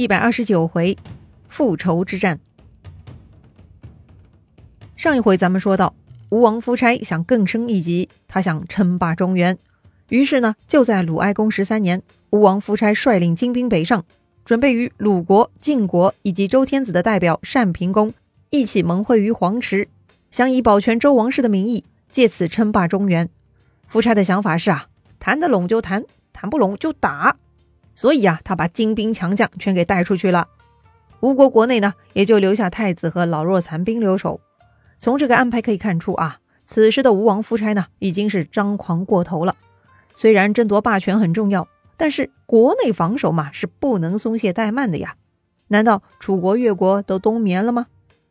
一百二十九回，复仇之战。上一回咱们说到，吴王夫差想更升一级，他想称霸中原。于是呢，就在鲁哀公十三年，吴王夫差率领精兵北上，准备与鲁国、晋国以及周天子的代表单平公一起盟会于黄池，想以保全周王室的名义，借此称霸中原。夫差的想法是啊，谈得拢就谈，谈不拢就打。所以啊，他把精兵强将全给带出去了。吴国国内呢，也就留下太子和老弱残兵留守。从这个安排可以看出啊，此时的吴王夫差呢，已经是张狂过头了。虽然争夺霸权很重要，但是国内防守嘛，是不能松懈怠慢的呀。难道楚国、越国都冬眠了吗？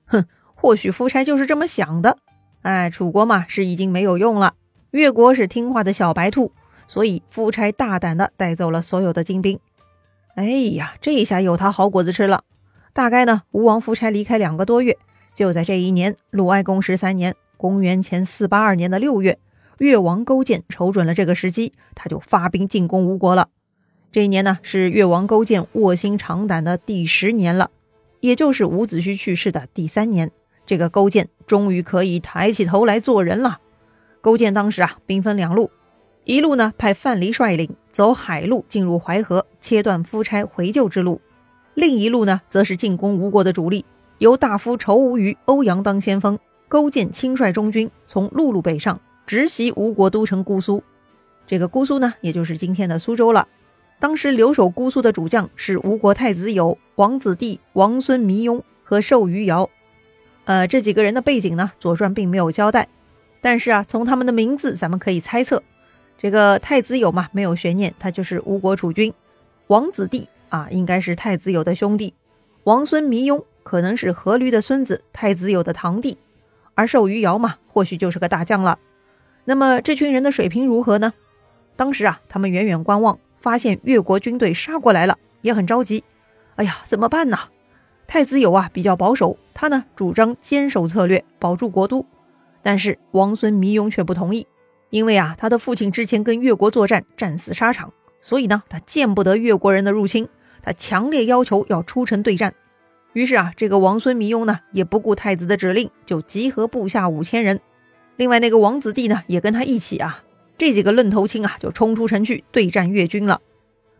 哼，或许夫差就是这么想的。哎，楚国嘛，是已经没有用了；越国是听话的小白兔。所以，夫差大胆的带走了所有的精兵。哎呀，这下有他好果子吃了。大概呢，吴王夫差离开两个多月，就在这一年，鲁哀公十三年（公元前四八二年的六月），越王勾践瞅准了这个时机，他就发兵进攻吴国了。这一年呢，是越王勾践卧薪尝胆的第十年了，也就是伍子胥去世的第三年。这个勾践终于可以抬起头来做人了。勾践当时啊，兵分两路。一路呢，派范蠡率领走海路进入淮河，切断夫差回救之路；另一路呢，则是进攻吴国的主力，由大夫仇吴虞欧阳当先锋。勾践亲率中军从陆路北上，直袭吴国都城姑苏。这个姑苏呢，也就是今天的苏州了。当时留守姑苏的主将是吴国太子友王子弟王孙弥雍和寿余尧。呃，这几个人的背景呢，《左传》并没有交代，但是啊，从他们的名字，咱们可以猜测。这个太子友嘛，没有悬念，他就是吴国储君。王子弟啊，应该是太子友的兄弟。王孙弥雍可能是阖闾的孙子，太子友的堂弟。而寿余尧嘛，或许就是个大将了。那么这群人的水平如何呢？当时啊，他们远远观望，发现越国军队杀过来了，也很着急。哎呀，怎么办呢？太子友啊，比较保守，他呢主张坚守策略，保住国都。但是王孙弥雍却不同意。因为啊，他的父亲之前跟越国作战，战死沙场，所以呢，他见不得越国人的入侵，他强烈要求要出城对战。于是啊，这个王孙弥庸呢，也不顾太子的指令，就集合部下五千人。另外那个王子弟呢，也跟他一起啊，这几个愣头青啊，就冲出城去对战越军了。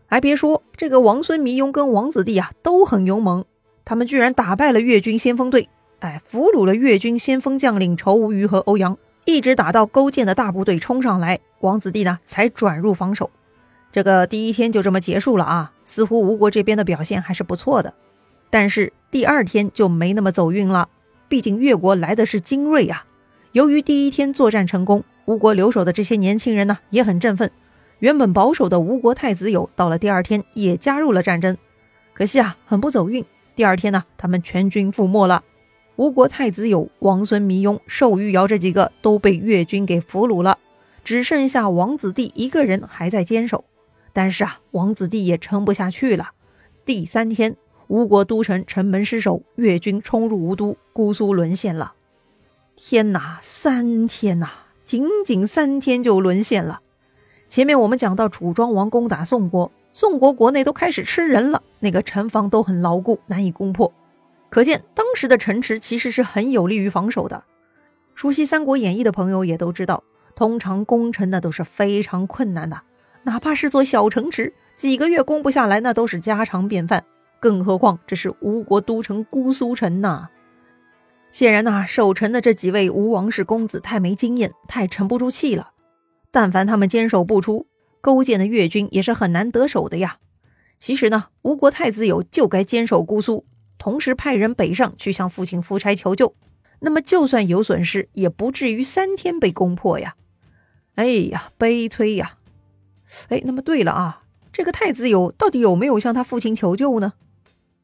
还别说，这个王孙弥庸跟王子弟啊，都很勇猛，他们居然打败了越军先锋队，哎，俘虏了越军先锋将领仇无虞和欧阳。一直打到勾践的大部队冲上来，王子弟呢才转入防守。这个第一天就这么结束了啊！似乎吴国这边的表现还是不错的。但是第二天就没那么走运了，毕竟越国来的是精锐啊。由于第一天作战成功，吴国留守的这些年轻人呢也很振奋。原本保守的吴国太子友到了第二天也加入了战争，可惜啊，很不走运。第二天呢，他们全军覆没了。吴国太子有王孙弥雍、寿玉瑶这几个都被越军给俘虏了，只剩下王子弟一个人还在坚守。但是啊，王子弟也撑不下去了。第三天，吴国都城城门失守，越军冲入吴都，姑苏沦陷了。天哪，三天呐，仅仅三天就沦陷了。前面我们讲到楚庄王攻打宋国，宋国国内都开始吃人了，那个城防都很牢固，难以攻破。可见当时的城池其实是很有利于防守的。熟悉《三国演义》的朋友也都知道，通常攻城那都是非常困难的，哪怕是座小城池，几个月攻不下来那都是家常便饭。更何况这是吴国都城姑苏城呐。显然呐，守城的这几位吴王室公子太没经验，太沉不住气了。但凡他们坚守不出，勾践的越军也是很难得手的呀。其实呢，吴国太子友就该坚守姑苏。同时派人北上去向父亲夫差求救，那么就算有损失，也不至于三天被攻破呀！哎呀，悲催呀！哎，那么对了啊，这个太子友到底有没有向他父亲求救呢？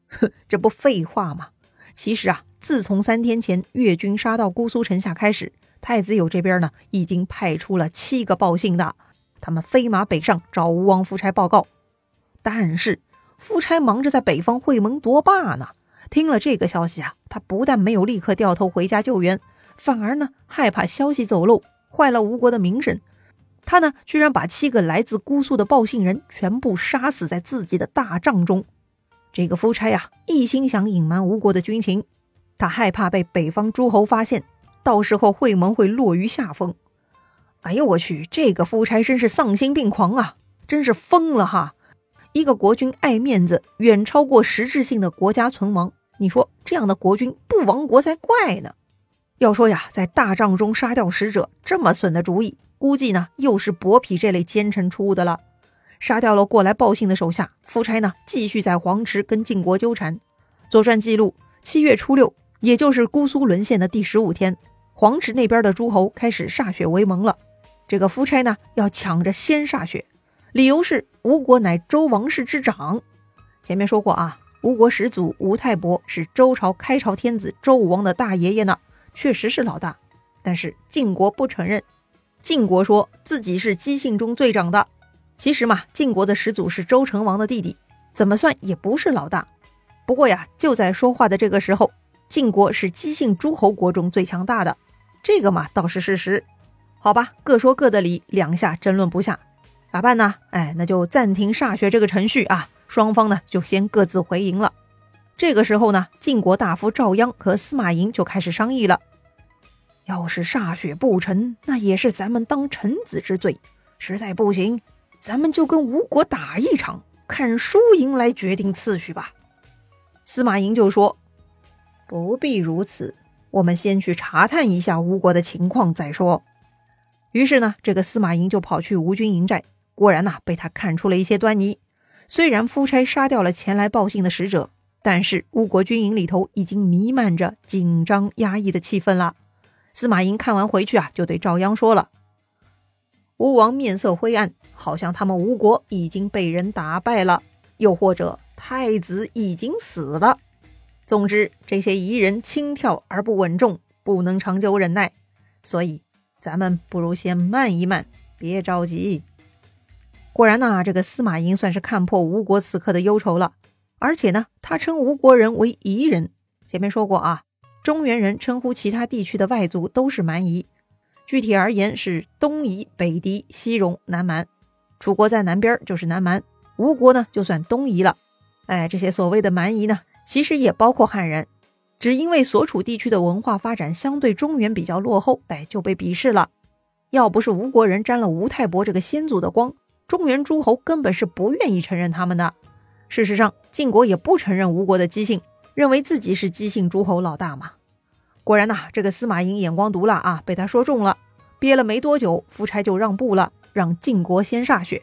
哼，这不废话吗？其实啊，自从三天前越军杀到姑苏城下开始，太子友这边呢已经派出了七个报信的，他们飞马北上找吴王夫差报告，但是夫差忙着在北方会盟夺霸呢。听了这个消息啊，他不但没有立刻掉头回家救援，反而呢害怕消息走漏，坏了吴国的名声。他呢居然把七个来自姑苏的报信人全部杀死在自己的大帐中。这个夫差呀，一心想隐瞒吴国的军情，他害怕被北方诸侯发现，到时候会盟会落于下风。哎呦我去，这个夫差真是丧心病狂啊，真是疯了哈！一个国君爱面子，远超过实质性的国家存亡。你说这样的国君不亡国才怪呢！要说呀，在大帐中杀掉使者，这么损的主意，估计呢又是伯嚭这类奸臣出的了。杀掉了过来报信的手下，夫差呢继续在黄池跟晋国纠缠。《左传》记录，七月初六，也就是姑苏沦陷的第十五天，黄池那边的诸侯开始歃血为盟了。这个夫差呢要抢着先歃血，理由是吴国乃周王室之长。前面说过啊，吴国始祖吴太伯是周朝开朝天子周武王的大爷爷呢，确实是老大。但是晋国不承认，晋国说自己是姬姓中最长的。其实嘛，晋国的始祖是周成王的弟弟，怎么算也不是老大。不过呀，就在说话的这个时候，晋国是姬姓诸侯国中最强大的，这个嘛倒是事实。好吧，各说各的理，两下争论不下，咋办呢？哎，那就暂停歃血这个程序啊，双方呢就先各自回营了。这个时候呢，晋国大夫赵鞅和司马颖就开始商议了：要是歃血不成，那也是咱们当臣子之罪；实在不行。咱们就跟吴国打一场，看输赢来决定次序吧。司马颖就说：“不必如此，我们先去查探一下吴国的情况再说。”于是呢，这个司马颖就跑去吴军营寨，果然呐，被他看出了一些端倪。虽然夫差杀掉了前来报信的使者，但是吴国军营里头已经弥漫着紧张压抑的气氛了。司马懿看完回去啊，就对赵鞅说了。吴王面色灰暗，好像他们吴国已经被人打败了，又或者太子已经死了。总之，这些夷人轻佻而不稳重，不能长久忍耐。所以，咱们不如先慢一慢，别着急。果然呐，这个司马颖算是看破吴国此刻的忧愁了。而且呢，他称吴国人为夷人。前面说过啊，中原人称呼其他地区的外族都是蛮夷。具体而言是东夷、北狄、西戎、南蛮。楚国在南边就是南蛮，吴国呢就算东夷了。哎，这些所谓的蛮夷呢，其实也包括汉人，只因为所处地区的文化发展相对中原比较落后，哎，就被鄙视了。要不是吴国人沾了吴太伯这个先祖的光，中原诸侯根本是不愿意承认他们的。事实上，晋国也不承认吴国的姬姓，认为自己是姬姓诸侯老大嘛。果然呐，这个司马颖眼光毒辣啊，被他说中了。憋了没多久，夫差就让步了，让晋国先歃血。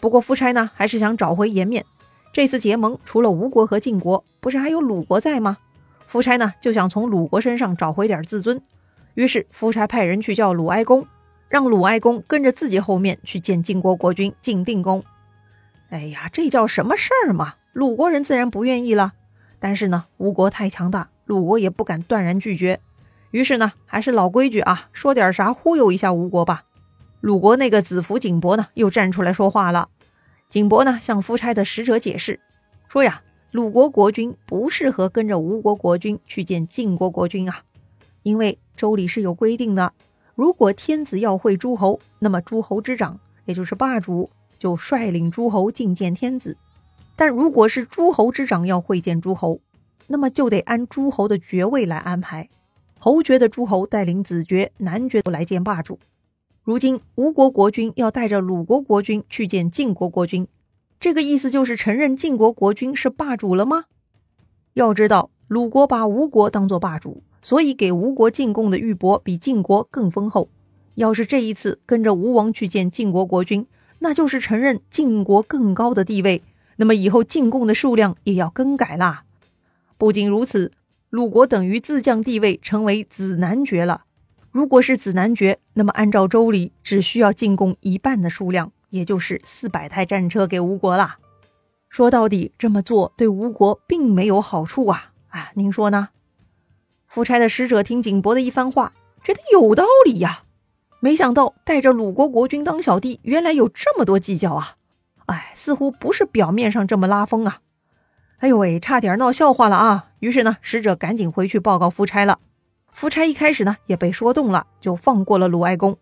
不过夫差呢，还是想找回颜面。这次结盟，除了吴国和晋国，不是还有鲁国在吗？夫差呢，就想从鲁国身上找回点自尊。于是夫差派人去叫鲁哀公，让鲁哀公跟着自己后面去见晋国国君晋定公。哎呀，这叫什么事儿嘛？鲁国人自然不愿意了。但是呢，吴国太强大。鲁国也不敢断然拒绝，于是呢，还是老规矩啊，说点啥忽悠一下吴国吧。鲁国那个子服景伯呢，又站出来说话了。景伯呢，向夫差的使者解释说呀，鲁国国君不适合跟着吴国国君去见晋国国君啊，因为周礼是有规定的，如果天子要会诸侯，那么诸侯之长，也就是霸主，就率领诸侯觐见天子；但如果是诸侯之长要会见诸侯，那么就得按诸侯的爵位来安排，侯爵的诸侯带领子爵、男爵来见霸主。如今吴国国君要带着鲁国国君去见晋国国君，这个意思就是承认晋国国君是霸主了吗？要知道，鲁国把吴国当做霸主，所以给吴国进贡的玉帛比晋国更丰厚。要是这一次跟着吴王去见晋国国君，那就是承认晋国更高的地位，那么以后进贡的数量也要更改啦。不仅如此，鲁国等于自降地位，成为子男爵了。如果是子男爵，那么按照周礼，只需要进贡一半的数量，也就是四百台战车给吴国啦。说到底，这么做对吴国并没有好处啊！啊，您说呢？夫差的使者听景伯的一番话，觉得有道理呀。没想到带着鲁国国君当小弟，原来有这么多计较啊！哎，似乎不是表面上这么拉风啊。哎呦喂，差点闹笑话了啊！于是呢，使者赶紧回去报告夫差了。夫差一开始呢也被说动了，就放过了鲁哀公。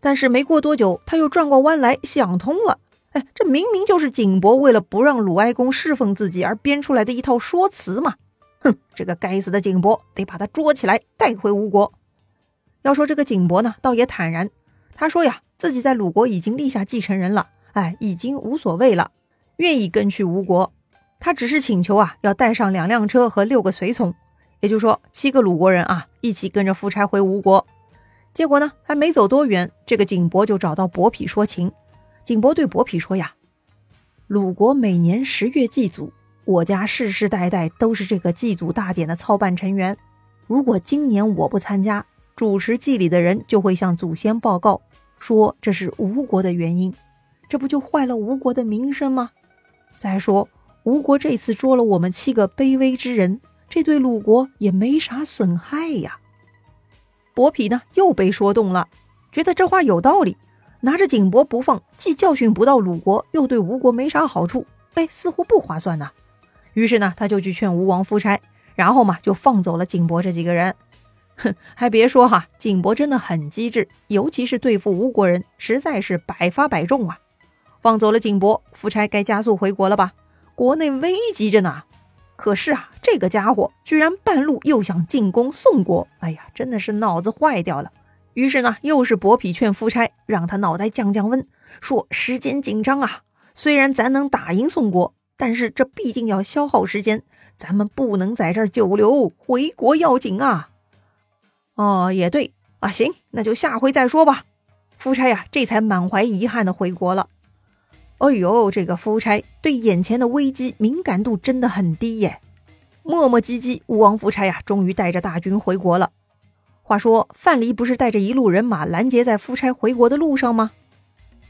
但是没过多久，他又转过弯来想通了。哎，这明明就是景伯为了不让鲁哀公侍奉自己而编出来的一套说辞嘛！哼，这个该死的景伯，得把他捉起来带回吴国。要说这个景伯呢，倒也坦然，他说呀，自己在鲁国已经立下继承人了，哎，已经无所谓了，愿意跟去吴国。他只是请求啊，要带上两辆车和六个随从，也就是说七个鲁国人啊，一起跟着夫差回吴国。结果呢，还没走多远，这个景伯就找到伯嚭说情。景伯对伯嚭说呀：“鲁国每年十月祭祖，我家世世代代都是这个祭祖大典的操办成员。如果今年我不参加，主持祭礼的人就会向祖先报告，说这是吴国的原因，这不就坏了吴国的名声吗？再说，吴国这次捉了我们七个卑微之人，这对鲁国也没啥损害呀。”伯嚭呢又被说动了，觉得这话有道理，拿着锦帛不放，既教训不到鲁国，又对吴国没啥好处，哎，似乎不划算呐。于是呢，他就去劝吴王夫差，然后嘛，就放走了景伯这几个人。哼，还别说哈，景伯真的很机智，尤其是对付吴国人，实在是百发百中啊。放走了景伯，夫差该加速回国了吧？国内危急着呢。可是啊，这个家伙居然半路又想进攻宋国，哎呀，真的是脑子坏掉了。于是呢，又是伯嚭劝夫差，让他脑袋降降温，说时间紧张啊，虽然咱能打赢宋国，但是这必定要消耗时间，咱们不能在这儿久留，回国要紧啊。哦，也对啊，行，那就下回再说吧。夫差呀，这才满怀遗憾的回国了。哎呦，这个夫差对眼前的危机敏感度真的很低耶！磨磨唧唧，吴王夫差呀，终于带着大军回国了。话说范蠡不是带着一路人马拦截在夫差回国的路上吗？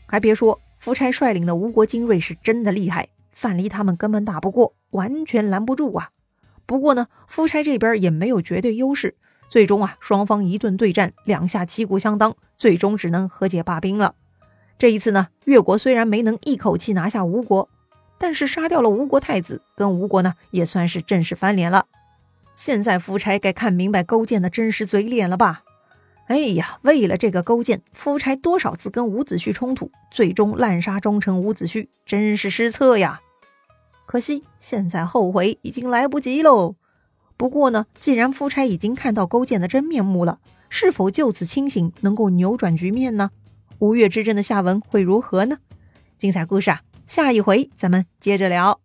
还别说，夫差率领的吴国精锐是真的厉害，范蠡他们根本打不过，完全拦不住啊。不过呢，夫差这边也没有绝对优势，最终啊，双方一顿对战，两下旗鼓相当，最终只能和解罢兵了。这一次呢，越国虽然没能一口气拿下吴国，但是杀掉了吴国太子，跟吴国呢也算是正式翻脸了。现在夫差该看明白勾践的真实嘴脸了吧？哎呀，为了这个勾践，夫差多少次跟伍子胥冲突，最终滥杀忠臣伍子胥，真是失策呀！可惜现在后悔已经来不及喽。不过呢，既然夫差已经看到勾践的真面目了，是否就此清醒，能够扭转局面呢？吴越之争的下文会如何呢？精彩故事啊，下一回咱们接着聊。